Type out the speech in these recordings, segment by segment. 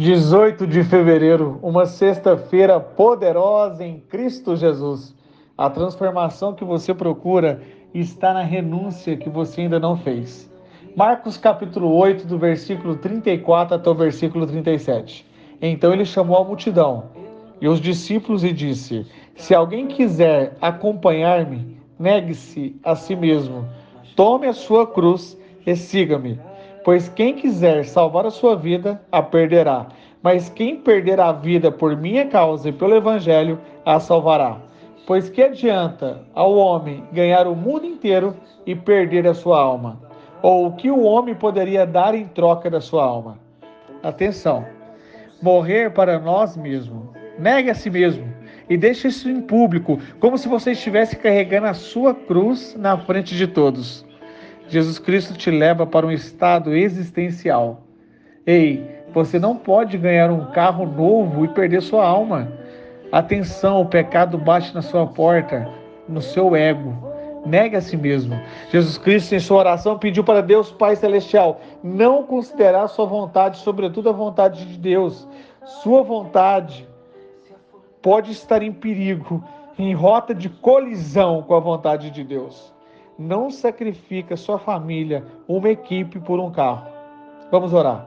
18 de fevereiro, uma sexta-feira poderosa em Cristo Jesus. A transformação que você procura está na renúncia que você ainda não fez. Marcos capítulo 8, do versículo 34 até o versículo 37. Então ele chamou a multidão e os discípulos e disse: Se alguém quiser acompanhar-me, negue-se a si mesmo, tome a sua cruz e siga-me. Pois quem quiser salvar a sua vida, a perderá. Mas quem perder a vida por minha causa e pelo Evangelho, a salvará. Pois que adianta ao homem ganhar o mundo inteiro e perder a sua alma? Ou o que o homem poderia dar em troca da sua alma? Atenção! Morrer para nós mesmos. Negue a si mesmo e deixe isso em público, como se você estivesse carregando a sua cruz na frente de todos. Jesus Cristo te leva para um estado existencial. Ei, você não pode ganhar um carro novo e perder sua alma. Atenção, o pecado bate na sua porta, no seu ego. Negue a si mesmo. Jesus Cristo, em sua oração, pediu para Deus Pai Celestial não considerar sua vontade, sobretudo a vontade de Deus. Sua vontade pode estar em perigo, em rota de colisão com a vontade de Deus não sacrifica sua família, uma equipe por um carro. Vamos orar.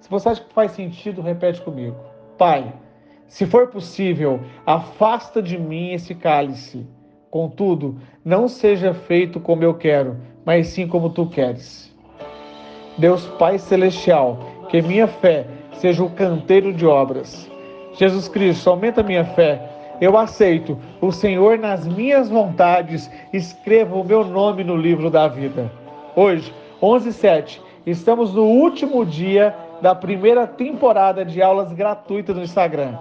Se você acha que faz sentido, repete comigo. Pai, se for possível, afasta de mim esse cálice. Contudo, não seja feito como eu quero, mas sim como tu queres. Deus Pai Celestial, que minha fé seja o canteiro de obras. Jesus Cristo, aumenta minha fé eu aceito o Senhor nas minhas vontades, escreva o meu nome no livro da vida. Hoje, 11:07, estamos no último dia da primeira temporada de aulas gratuitas no Instagram.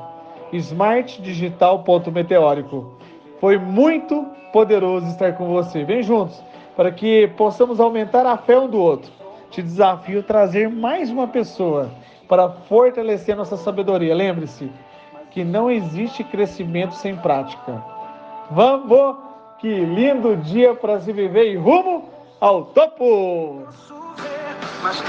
smartdigital.meteórico. Foi muito poderoso estar com você. Vem juntos para que possamos aumentar a fé um do outro. Te desafio a trazer mais uma pessoa para fortalecer nossa sabedoria. Lembre-se, que não existe crescimento sem prática. Vamos! Que lindo dia para se viver e rumo ao topo! Mas